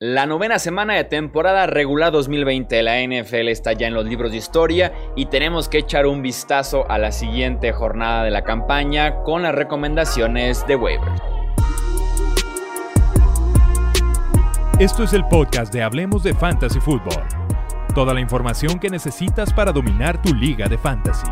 La novena semana de temporada regular 2020 de la NFL está ya en los libros de historia y tenemos que echar un vistazo a la siguiente jornada de la campaña con las recomendaciones de waivers. Esto es el podcast de Hablemos de Fantasy Football. Toda la información que necesitas para dominar tu liga de fantasy.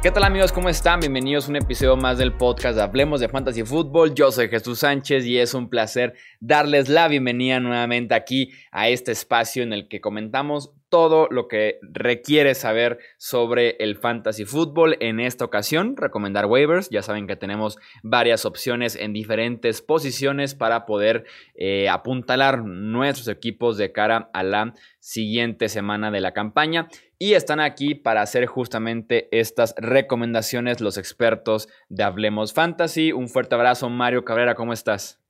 ¿Qué tal amigos? ¿Cómo están? Bienvenidos a un episodio más del podcast Hablemos de Fantasy Football. Yo soy Jesús Sánchez y es un placer darles la bienvenida nuevamente aquí a este espacio en el que comentamos todo lo que requiere saber sobre el fantasy football. En esta ocasión, recomendar waivers. Ya saben que tenemos varias opciones en diferentes posiciones para poder eh, apuntalar nuestros equipos de cara a la siguiente semana de la campaña. Y están aquí para hacer justamente estas recomendaciones los expertos de Hablemos Fantasy. Un fuerte abrazo, Mario Cabrera, ¿cómo estás?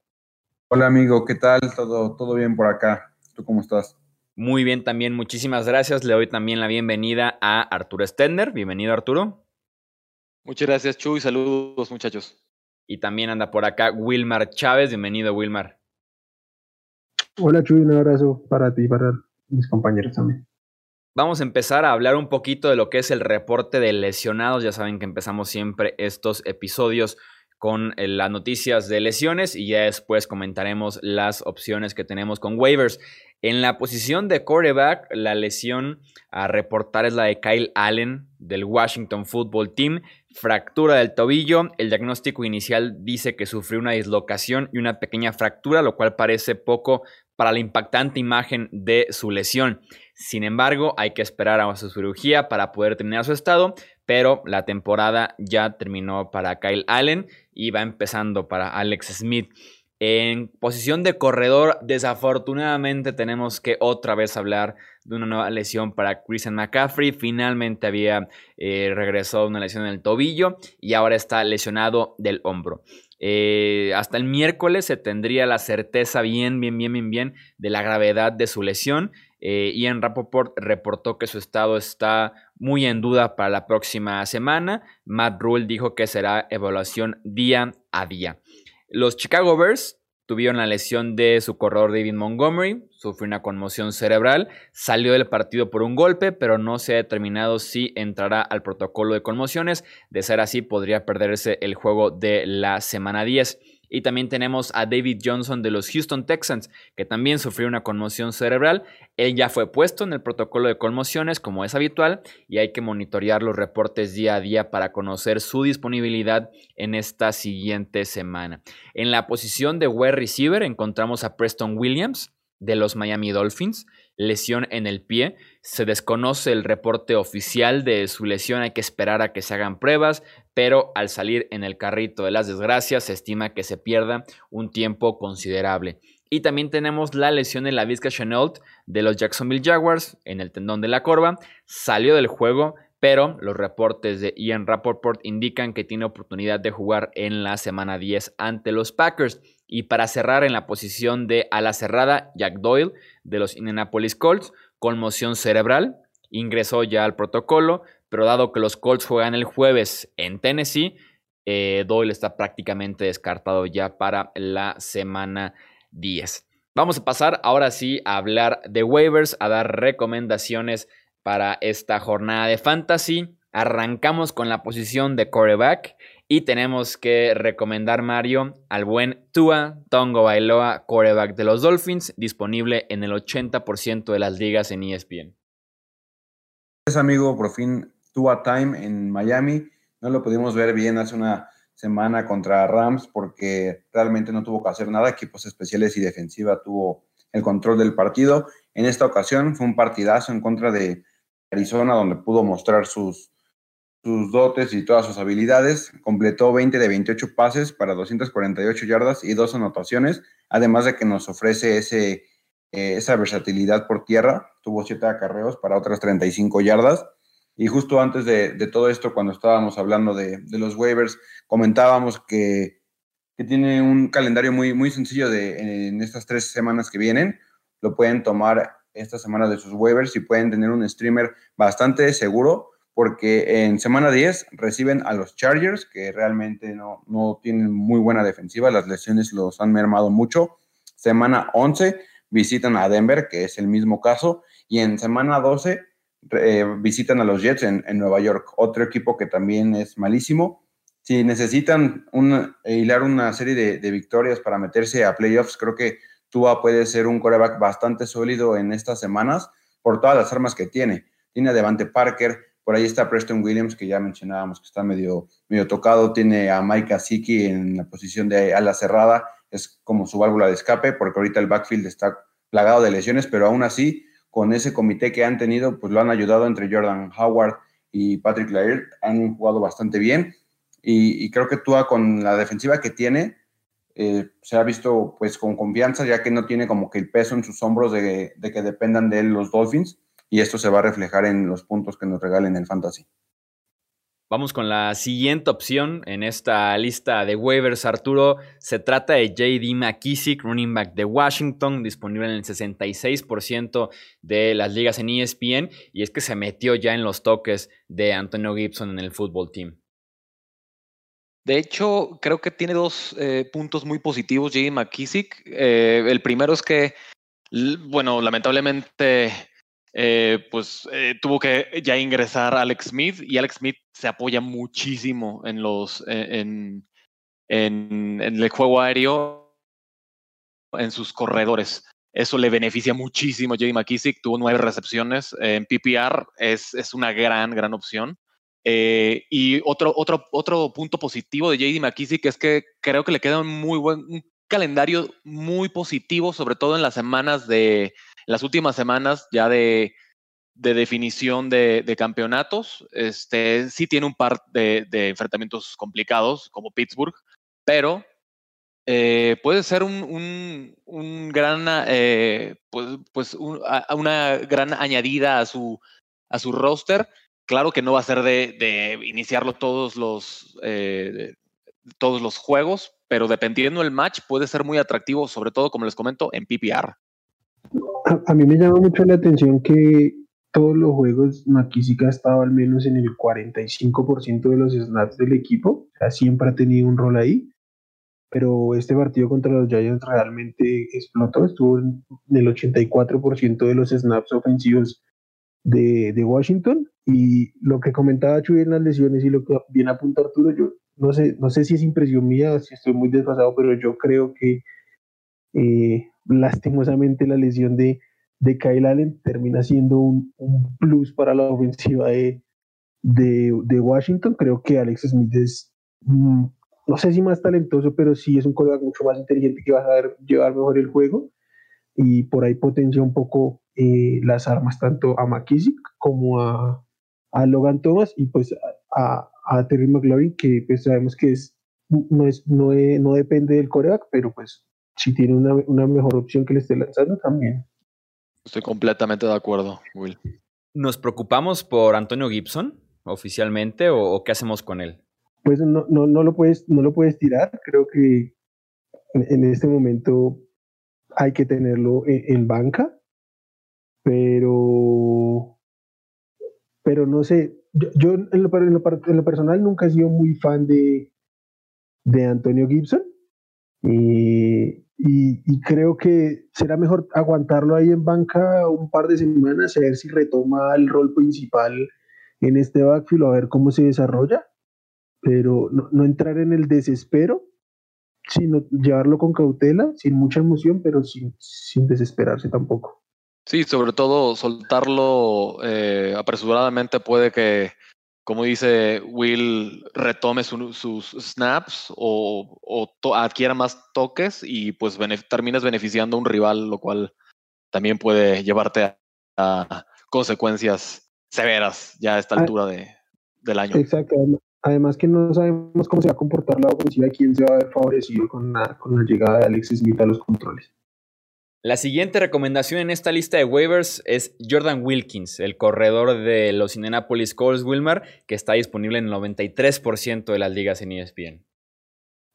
Hola amigo, ¿qué tal? Todo, todo bien por acá. ¿Tú cómo estás? Muy bien, también muchísimas gracias. Le doy también la bienvenida a Arturo Stender. Bienvenido, Arturo. Muchas gracias, Chu, y saludos, muchachos. Y también anda por acá Wilmar Chávez. Bienvenido, Wilmar. Hola, Chuy, un abrazo para ti y para mis compañeros también. Vamos a empezar a hablar un poquito de lo que es el reporte de lesionados. Ya saben que empezamos siempre estos episodios con eh, las noticias de lesiones y ya después comentaremos las opciones que tenemos con waivers. En la posición de quarterback, la lesión a reportar es la de Kyle Allen del Washington Football Team. Fractura del tobillo. El diagnóstico inicial dice que sufrió una dislocación y una pequeña fractura, lo cual parece poco para la impactante imagen de su lesión. Sin embargo, hay que esperar a su cirugía para poder terminar su estado, pero la temporada ya terminó para Kyle Allen y va empezando para Alex Smith. En posición de corredor, desafortunadamente tenemos que otra vez hablar de una nueva lesión para Christian McCaffrey. Finalmente había eh, regresado una lesión en el tobillo y ahora está lesionado del hombro. Eh, hasta el miércoles se tendría la certeza bien, bien, bien, bien, bien de la gravedad de su lesión. Eh, Ian Rapoport reportó que su estado está muy en duda para la próxima semana. Matt Rule dijo que será evaluación día a día. Los Chicago Bears tuvieron la lesión de su corredor David Montgomery, sufrió una conmoción cerebral, salió del partido por un golpe, pero no se ha determinado si entrará al protocolo de conmociones. De ser así, podría perderse el juego de la semana 10. Y también tenemos a David Johnson de los Houston Texans, que también sufrió una conmoción cerebral. Él ya fue puesto en el protocolo de conmociones, como es habitual, y hay que monitorear los reportes día a día para conocer su disponibilidad en esta siguiente semana. En la posición de wide receiver encontramos a Preston Williams de los Miami Dolphins, lesión en el pie. Se desconoce el reporte oficial de su lesión, hay que esperar a que se hagan pruebas, pero al salir en el carrito de las desgracias se estima que se pierda un tiempo considerable. Y también tenemos la lesión en la Vizca Chenault de los Jacksonville Jaguars en el tendón de la corva. Salió del juego, pero los reportes de Ian Rappaport indican que tiene oportunidad de jugar en la semana 10 ante los Packers. Y para cerrar en la posición de ala cerrada, Jack Doyle de los Indianapolis Colts, conmoción cerebral, ingresó ya al protocolo, pero dado que los Colts juegan el jueves en Tennessee, eh, Doyle está prácticamente descartado ya para la semana 10. Vamos a pasar ahora sí a hablar de waivers, a dar recomendaciones para esta jornada de fantasy. Arrancamos con la posición de quarterback y tenemos que recomendar, Mario, al buen Tua Tongo Bailoa, quarterback de los Dolphins, disponible en el 80% de las ligas en ESPN. Es amigo, por fin Tua Time en Miami. No lo pudimos ver bien hace una semana contra Rams porque realmente no tuvo que hacer nada. Equipos especiales y defensiva tuvo el control del partido. En esta ocasión fue un partidazo en contra de Arizona donde pudo mostrar sus, sus dotes y todas sus habilidades. Completó 20 de 28 pases para 248 yardas y dos anotaciones, además de que nos ofrece ese, eh, esa versatilidad por tierra. Tuvo 7 acarreos para otras 35 yardas. Y justo antes de, todo esto, cuando estábamos hablando de, los waivers, comentábamos que, que, tiene un calendario muy, muy sencillo de, en estas tres semanas que vienen. Lo pueden tomar esta semana de sus waivers y pueden tener un streamer bastante seguro porque en semana 10 reciben a los Chargers, que realmente no, no tienen muy buena defensiva, las lesiones los han mermado mucho. Semana 11 visitan a Denver, que es el mismo caso, y en semana 12 eh, visitan a los Jets en, Nueva York, otro equipo que también es malísimo. Si necesitan hilar una serie de, victorias para meterse a playoffs, creo que Tua puede ser un coreback bastante sólido en estas semanas por todas las armas que tiene. Tiene a Devante Parker, por ahí está Preston Williams, que ya mencionábamos que está medio, medio tocado. Tiene a Mike Asiki en la posición de ala cerrada. Es como su válvula de escape, porque ahorita el backfield está plagado de lesiones, pero aún así con ese comité que han tenido, pues lo han ayudado entre Jordan Howard y Patrick Laird, han jugado bastante bien y, creo que Tua con la defensiva que tiene, eh, se ha visto pues con confianza, ya que no tiene como que el peso en sus hombros de, de que dependan de él los Dolphins y esto se va a reflejar en los puntos que nos regalen el Fantasy. Vamos con la siguiente opción en esta lista de waivers, Arturo. Se trata de JD McKissick, running back de Washington, disponible en el 66% de las ligas en ESPN. Y es que se metió ya en los toques de Antonio Gibson en el fútbol team. De hecho, creo que tiene dos eh, puntos muy positivos JD McKissick. Eh, el primero es que, bueno, lamentablemente eh, pues eh, tuvo que ya ingresar Alex Smith y Alex Smith se apoya muchísimo en los e, en, en, el juego aéreo en sus corredores. Eso le beneficia muchísimo a J.D. McKissick. Tuvo nueve recepciones en PPR. Es, es una gran, gran opción. Eh, y otro, otro, otro punto positivo de J.D. McKissick es que creo que le queda un muy buen un calendario muy positivo, sobre todo en las semanas de, las últimas semanas ya de, definición de, campeonatos. Este, sí tiene un par de, enfrentamientos complicados, como Pittsburgh, pero eh, puede ser un, gran, eh, pues, pues una gran añadida a su, a su roster. Claro que no va a ser de, iniciarlo todos los, eh, todos los juegos, pero dependiendo del match puede ser muy atractivo, sobre todo, como les comento, en PPR a, mí me llama mucho la atención que todos los juegos McKissick ha estado al menos en el 45% de los snaps del equipo, o sea, siempre ha tenido un rol ahí, pero este partido contra los Giants realmente explotó, estuvo en el 84% de los snaps ofensivos de, de, Washington. Y lo que comentaba Chuy en las lesiones y lo que viene a apuntar Arturo, yo no sé, no sé si es impresión mía, si estoy muy desfasado, pero yo creo que eh, lastimosamente la lesión de, de Kyle Allen termina siendo un, plus para la ofensiva de, de, Washington. Creo que Alex Smith es, mm, no sé si más talentoso, pero sí es un colega mucho más inteligente que va a saber llevar mejor el juego y por ahí potencia un poco eh, las armas tanto a McKissick como a, a Logan Thomas y pues a, a Terry McLaurin que pues sabemos que es no es no, no depende del coreback pero pues si tiene una, una mejor opción que le esté lanzando también. Estoy completamente de acuerdo, Will. ¿Nos preocupamos por Antonio Gibson oficialmente o, qué hacemos con él? Pues no, no, no, lo puedes, no lo puedes tirar. Creo que en, este momento hay que tenerlo en, banca, pero, pero no sé. Yo, en, lo, en, lo, personal nunca he sido muy fan de, de Antonio Gibson. Y, y, creo que será mejor aguantarlo ahí en banca un par de semanas, a ver si retoma el rol principal en este backfield, a ver cómo se desarrolla, pero no, entrar en el desespero, sino llevarlo con cautela, sin mucha emoción, pero sin, sin desesperarse tampoco. Sí, sobre todo soltarlo eh, apresuradamente puede que como dice Will, retome sus snaps o, adquiera más toques y pues terminas beneficiando a un rival, lo cual también puede llevarte a, consecuencias severas ya a esta ah, altura de, del año. Exacto. Además que no sabemos cómo se va a comportar la ofensiva y quién se va a ver favorecido con con la llegada de Alex Smith a los controles. La siguiente recomendación en esta lista de waivers es Jordan Wilkins, el corredor de los Indianapolis Colts Wilmar, que está disponible en el 93% de las ligas en ESPN.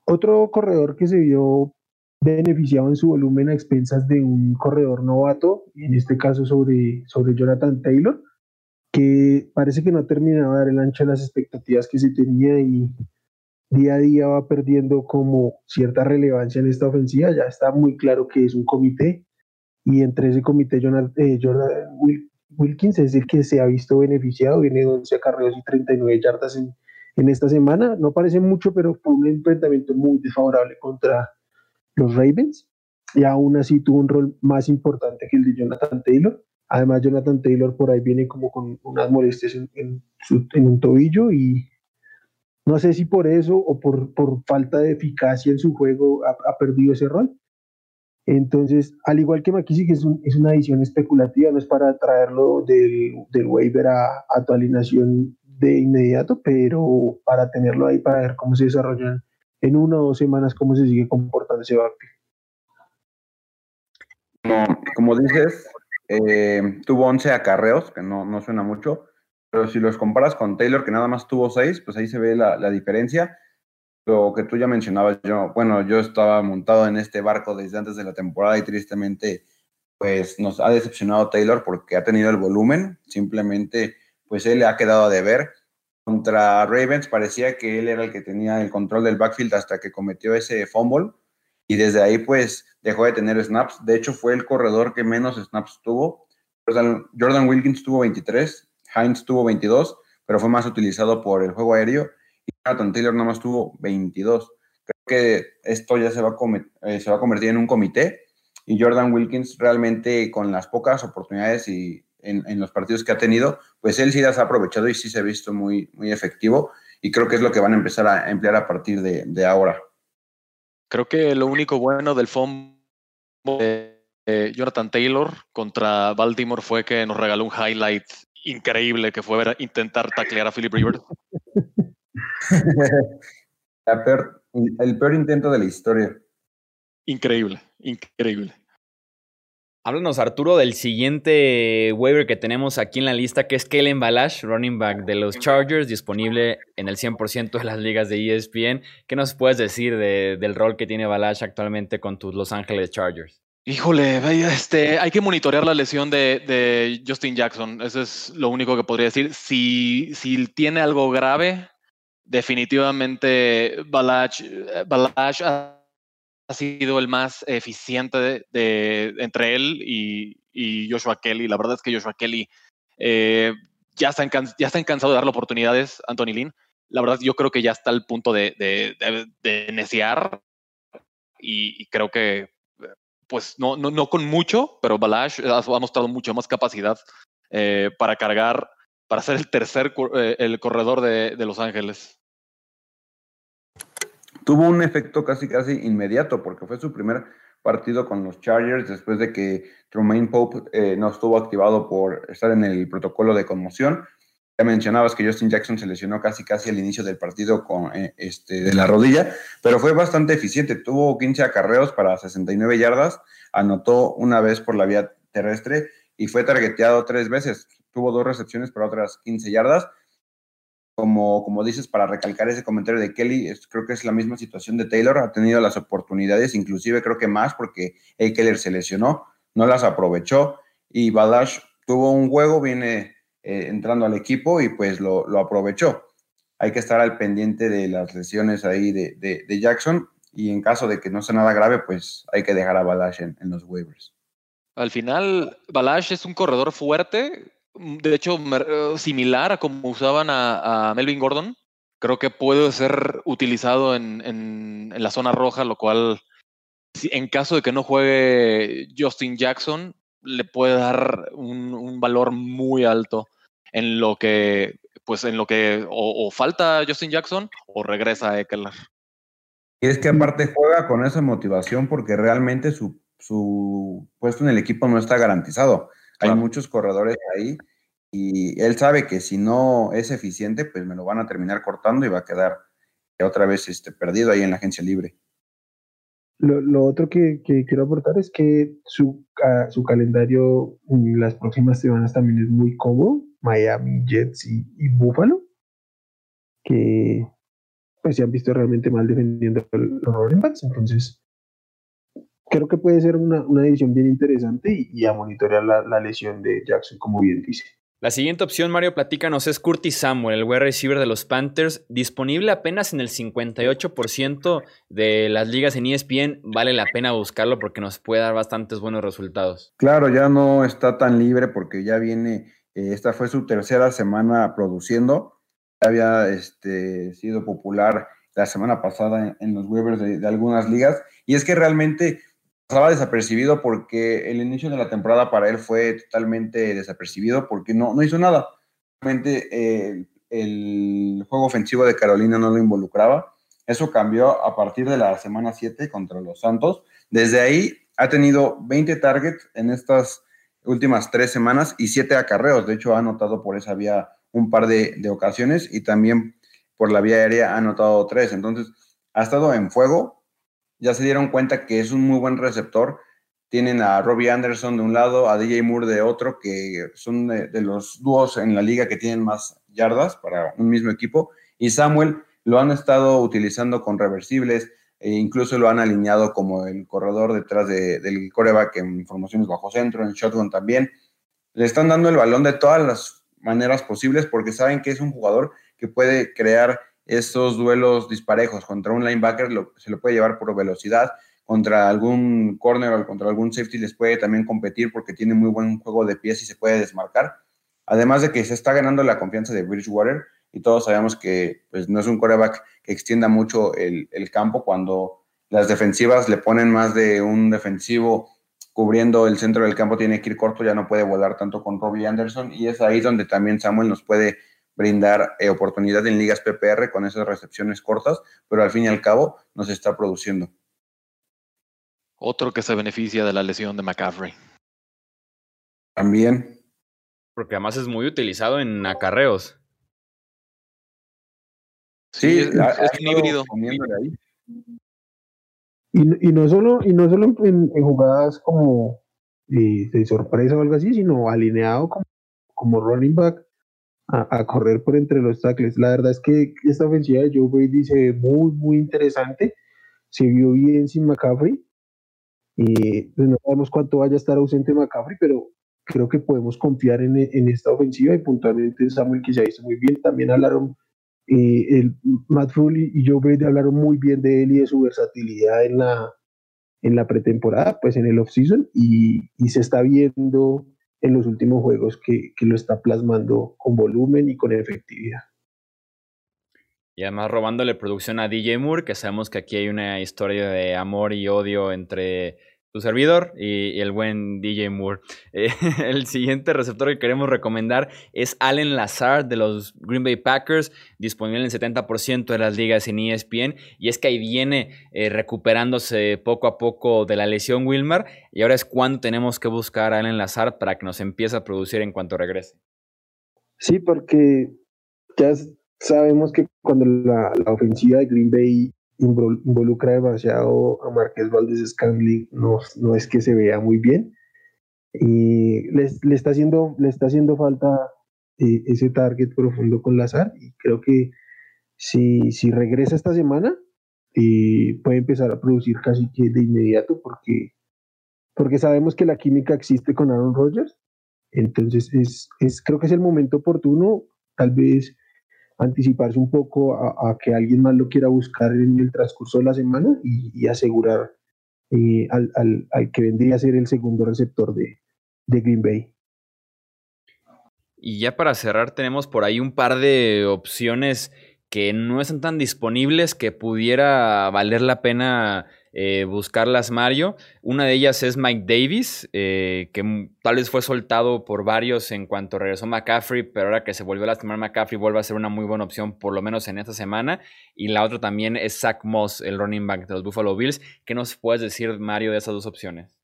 Otro corredor que se vio beneficiado en su volumen a expensas de un corredor novato, en este caso sobre, sobre Jonathan Taylor, que parece que no ha terminado de dar el ancho a las expectativas que se tenía y día a día va perdiendo como cierta relevancia en esta ofensiva. Ya está muy claro que es un comité y entre ese comité Jordan, eh, Wilkins es el que se ha visto beneficiado, viene de 11 acarreos y 39 yardas en, esta semana. No parece mucho, pero fue un enfrentamiento muy desfavorable contra los Ravens y aún así tuvo un rol más importante que el de Jonathan Taylor. Además, Jonathan Taylor por ahí viene como con unas molestias en, un tobillo y no sé si por eso o por, por falta de eficacia en su juego ha, perdido ese rol. Entonces, al igual que McKissick, es, es una edición especulativa, no es para traerlo del, del waiver a, a, tu alineación de inmediato, pero para tenerlo ahí para ver cómo se desarrollan en una o dos semanas, cómo se sigue comportando ese backfield. como dices, eh, tuvo 11 acarreos, que no, no suena mucho, pero si los comparas con Taylor, que nada más tuvo 6, pues ahí se ve la, la diferencia lo que tú ya mencionabas, yo, bueno, yo estaba montado en este barco desde antes de la temporada y tristemente, pues nos ha decepcionado Taylor porque ha tenido el volumen, simplemente, pues él le ha quedado de ver. Contra Ravens parecía que él era el que tenía el control del backfield hasta que cometió ese fumble y desde ahí pues dejó de tener snaps. De hecho fue el corredor que menos snaps tuvo. Jordan Wilkins tuvo 23, Hines tuvo 22, pero fue más utilizado por el juego aéreo y Jonathan Taylor nada más tuvo 22. Creo que esto ya se va, a eh, se va a convertir en un comité y Jordan Wilkins realmente con las pocas oportunidades y en, los partidos que ha tenido, pues él sí las ha aprovechado y sí se ha visto muy, muy efectivo y creo que es lo que van a empezar a emplear a partir de, ahora. Creo que lo único bueno del fondo de Jonathan Taylor contra Baltimore fue que nos regaló un highlight increíble que fue ver, intentar taclear a Philip Rivers. el peor intento de la historia. Increíble, increíble. Háblanos, Arturo, del siguiente waiver que tenemos aquí en la lista, que es Kellen Balash, running back de los Chargers, disponible en el 100% de las ligas de ESPN. ¿Qué nos puedes decir del rol que tiene Balash actualmente con tus Los Ángeles Chargers? Híjole, este, hay que monitorear la lesión de, Justin Jackson. Eso es lo único que podría decir. Si, si tiene algo grave, definitivamente Balach, ha, sido el más eficiente de, entre él y, Joshua Kelly. La verdad es que Joshua Kelly eh, ya, está ya está cansado de darle oportunidades, Anthony Lynn. La verdad, yo creo que ya está al punto de, de, neciar y, creo que, pues no, no, no con mucho, pero Balash ha, mostrado mucha más capacidad eh, para cargar para ser el tercer eh, el corredor de, Los Ángeles. Tuvo un efecto casi casi inmediato porque fue su primer partido con los Chargers después de que Trumaine Pope eh, no estuvo activado por estar en el protocolo de conmoción. Ya mencionabas que Justin Jackson se lesionó casi casi al inicio del partido con, eh, este, de la rodilla, pero fue bastante eficiente. Tuvo 15 acarreos para 69 yardas, anotó una vez por la vía terrestre y fue targeteado tres veces tuvo dos recepciones para otras 15 yardas. Como, como dices, para recalcar ese comentario de Kelly, creo que es la misma situación de Taylor, ha tenido las oportunidades, inclusive creo que más porque el Keller se lesionó, no las aprovechó y Badash tuvo un juego, viene eh, entrando al equipo y pues lo, lo, aprovechó. Hay que estar al pendiente de las lesiones ahí de, de, Jackson y en caso de que no sea nada grave, pues hay que dejar a Balash en, los waivers. Al final, Balash es un corredor fuerte, de hecho, eh, similar a como usaban a, Melvin Gordon. Creo que puede ser utilizado en, en, la zona roja, lo cual, en caso de que no juegue Justin Jackson, le puede dar un, valor muy alto en lo que, pues en lo que o, falta Justin Jackson o regresa Eckler. Y es que aparte juega con esa motivación porque realmente su, su puesto en el equipo no está garantizado. Hay muchos corredores ahí y él sabe que si no es eficiente, pues me lo van a terminar cortando y va a quedar otra vez este, perdido ahí en la agencia libre. Lo, otro que, quiero aportar es que su, su calendario en las próximas semanas también es muy cómodo. Miami, Jets y, Buffalo, que pues se han visto realmente mal defendiendo los running backs. Entonces, creo que puede ser una, una edición bien interesante y, a monitorear la, lesión de Jackson, como bien dice. La siguiente opción, Mario, platícanos, es Curtis Samuel, el wide receiver de los Panthers, disponible apenas en el 58% de las ligas en ESPN. Vale la pena buscarlo porque nos puede dar bastantes buenos resultados. Claro, ya no está tan libre porque ya viene, esta fue su tercera semana produciendo. Había este, sido popular la semana pasada en, los waivers de algunas ligas. Y es que realmente pasaba desapercibido porque el inicio de la temporada para él fue totalmente desapercibido porque no, no hizo nada. Realmente eh, el juego ofensivo de Carolina no lo involucraba. Eso cambió a partir de la semana 7 contra los Santos. Desde ahí ha tenido 20 targets en estas últimas tres semanas y 7 acarreos. De hecho, ha anotado por esa vía un par de, de ocasiones y también por la vía aérea ha anotado tres. Entonces, ha estado en fuego, ya se dieron cuenta que es un muy buen receptor. Tienen a Robbie Anderson de un lado, a DJ Moore de otro, que son de, los dúos en la liga que tienen más yardas para un mismo equipo. Y Samuel lo han estado utilizando con reversibles, e incluso lo han alineado como el corredor detrás del coreback en formaciones bajo centro, en shotgun también. Le están dando el balón de todas las maneras posibles porque saben que es un jugador que puede crear estos duelos disparejos contra un linebacker se lo puede llevar por velocidad, contra algún corner o contra algún safety les puede también competir porque tiene muy buen juego de pies y se puede desmarcar. Además de que se está ganando la confianza de Bridgewater y todos sabemos que pues, no es un coreback que extienda mucho el, el campo cuando las defensivas le ponen más de un defensivo cubriendo el centro del campo, tiene que ir corto, ya no puede volar tanto con Robbie Anderson y es ahí donde también Samuel nos puede brindar eh, oportunidad en ligas PPR con esas recepciones cortas, pero al fin y al cabo nos está produciendo. Otro que se beneficia de la lesión de McCaffrey. También. Porque además es muy utilizado en acarreos. Sí, es, un híbrido. Y, no solo, y no solo en, jugadas como eh, de sorpresa o algo así, sino alineado como, como running back a, correr por entre los tackles. La verdad es que esta ofensiva de Joe Brady se ve muy, muy interesante. Se vio bien sin McCaffrey. Y pues no sabemos cuánto vaya a estar ausente McCaffrey, pero creo que podemos confiar en, en esta ofensiva y puntualmente Samuel que se ha visto muy bien. También hablaron, eh, el, Matt Foley y Joe Brady hablaron muy bien de él y de su versatilidad en la, en la pretemporada, pues en el offseason, y, y se está viendo en los últimos juegos que, lo está plasmando con volumen y con efectividad. Y además robándole producción a DJ Moore, que sabemos que aquí hay una historia de amor y odio entre tu servidor y, el buen DJ Moore. Eh, el siguiente receptor que queremos recomendar es Allen Lazard de los Green Bay Packers, disponible en 70% de las ligas en ESPN. Y es que ahí viene eh, recuperándose poco a poco de la lesión Wilmer. Y ahora es cuando tenemos que buscar a Allen Lazard para que nos empiece a producir en cuanto regrese. Sí, porque ya sabemos que cuando la, la ofensiva de Green Bay involucra demasiado a Marqués Valdés Scantling, no, no es que se vea muy bien. Y le, le está, haciendo, le está haciendo falta eh, ese target profundo con Lazar y creo que si, si regresa esta semana eh, puede empezar a producir casi que de inmediato porque, porque sabemos que la química existe con Aaron Rodgers. Entonces es, es, creo que es el momento oportuno, tal vez anticiparse un poco a, que alguien más lo quiera buscar en el transcurso de la semana y, asegurar eh, al, que vendría a ser el segundo receptor de Green Bay. Y ya para cerrar tenemos por ahí un par de opciones que no están tan disponibles que pudiera valer la pena eh, buscarlas Mario. Una de ellas es Mike Davis, eh, que tal vez fue soltado por varios en cuanto regresó McCaffrey, pero ahora que se volvió a lastimar McCaffrey vuelve a ser una muy buena opción, por lo menos en esta semana. Y la otra también es Zach Moss, el running back de los Buffalo Bills. ¿Qué nos puedes decir, Mario, de esas dos opciones?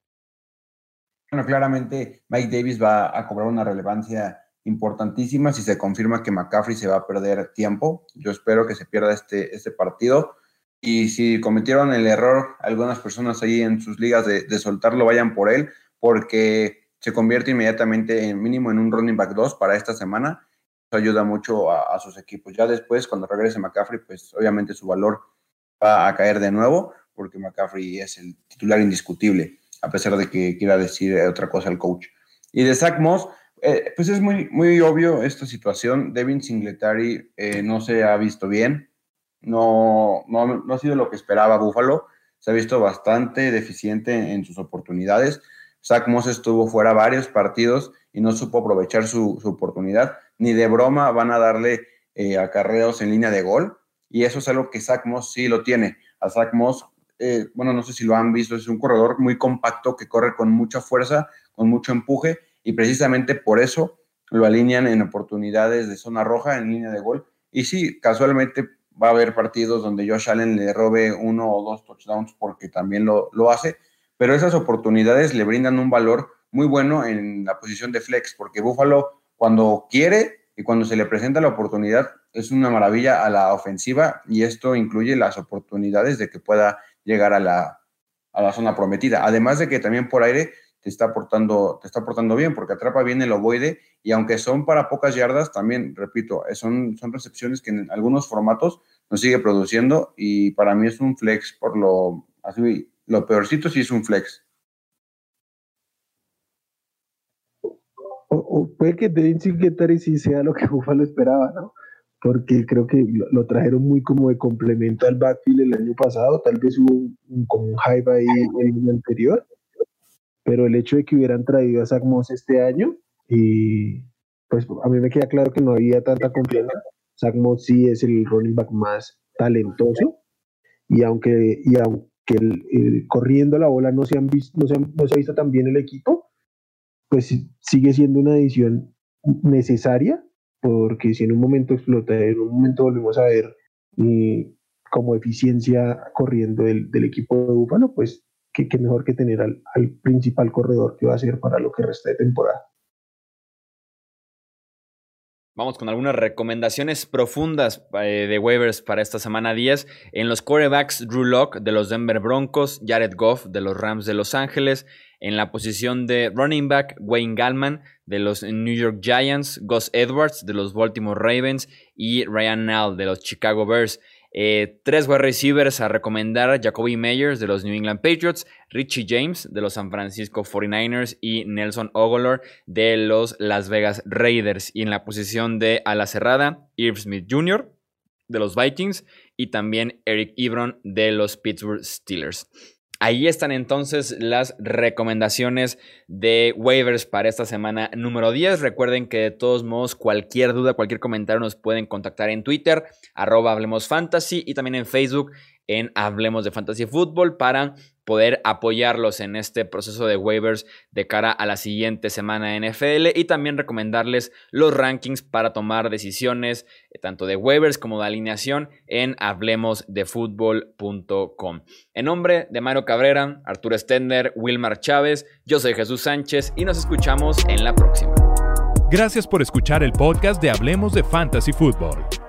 Bueno, claramente Mike Davis va a cobrar una relevancia importantísima si se confirma que McCaffrey se va a perder tiempo. Yo espero que se pierda este, este partido y si cometieron el error algunas personas ahí en sus ligas de, soltarlo, vayan por él, porque se convierte inmediatamente en mínimo en un running back 2 para esta semana. Eso ayuda mucho a, sus equipos. Ya después, cuando regrese McCaffrey, pues obviamente su valor va a caer de nuevo, porque McCaffrey es el titular indiscutible, a pesar de que quiera decir otra cosa el coach. Y de Zach Moss, Eh, pues es muy, muy obvio esta situación. Devin Singletary eh, no se ha visto bien. No, no, no, ha sido lo que esperaba Buffalo. Se ha visto bastante deficiente en sus oportunidades. Zach Moss estuvo fuera varios partidos y no supo aprovechar su, su oportunidad. Ni de broma van a darle eh, acarreos en línea de gol. Y eso es algo que Zach Moss sí lo tiene. A Zach Moss, eh, bueno, no sé si lo han visto, es un corredor muy compacto que corre con mucha fuerza, con mucho empuje y precisamente por eso lo alinean en oportunidades de zona roja, en línea de gol. Y sí, casualmente va a haber partidos donde Josh Allen le robe uno o dos touchdowns porque también lo, lo hace, pero esas oportunidades le brindan un valor muy bueno en la posición de flex, porque Buffalo cuando quiere y cuando se le presenta la oportunidad es una maravilla a la ofensiva y esto incluye las oportunidades de que pueda llegar a la, a la zona prometida. Además de que también por aire te está aportando, te está aportando bien, porque atrapa bien el ovoide y aunque son para pocas yardas, también, repito, son, son recepciones que en algunos formatos nos sigue produciendo y para mí es un flex por lo, así, lo peorcito sí es un flex. O, puede que Devin Singletary sí sea lo que Buffalo esperaba, ¿no? Porque creo que lo, trajeron muy como de complemento al backfield el año pasado, tal vez hubo un, como un hype ahí el año anterior, pero el hecho de que hubieran traído a Zach Moss este año, y pues a mí me queda claro que no había tanta confianza. Zach Moss sí es el running back más talentoso, y aunque, y aunque el, corriendo la bola no se, han visto, no, se no se ha visto tan bien el equipo, pues sigue siendo una edición necesaria, porque si en un momento explota, en un momento volvemos a ver eh, como eficiencia corriendo del, del equipo de Búfalo, pues que, mejor que tener al, principal corredor que va a ser para lo que resta de temporada. Vamos con algunas recomendaciones profundas eh, de waivers para esta semana 10. En los quarterbacks, Drew Locke de los Denver Broncos, Jared Goff de los Rams de Los Ángeles. En la posición de running back, Wayne Gallman de los New York Giants, Gus Edwards de los Baltimore Ravens y Ryan Nall de los Chicago Bears. Eh, tres wide receivers a recomendar: Jacoby Meyers de los New England Patriots, Richie James de los San Francisco 49ers y Nelson Ogolor de los Las Vegas Raiders. Y en la posición de ala cerrada, Irv Smith Jr. de los Vikings y también Eric Ebron de los Pittsburgh Steelers. Ahí están entonces las recomendaciones de waivers para esta semana número 10. Recuerden que de todos modos cualquier duda, cualquier comentario nos pueden contactar en Twitter, arroba Hablemos Fantasy y también en Facebook en Hablemos de Fantasy Fútbol para poder apoyarlos en este proceso de waivers de cara a la siguiente semana de NFL y también recomendarles los rankings para tomar decisiones eh, tanto de waivers como de alineación en hablemosdefutbol.com. En nombre de Mario Cabrera, Arturo Stender, Wilmar Chávez, yo soy Jesús Sánchez y nos escuchamos en la próxima. Gracias por escuchar el podcast de Hablemos de Fantasy Football.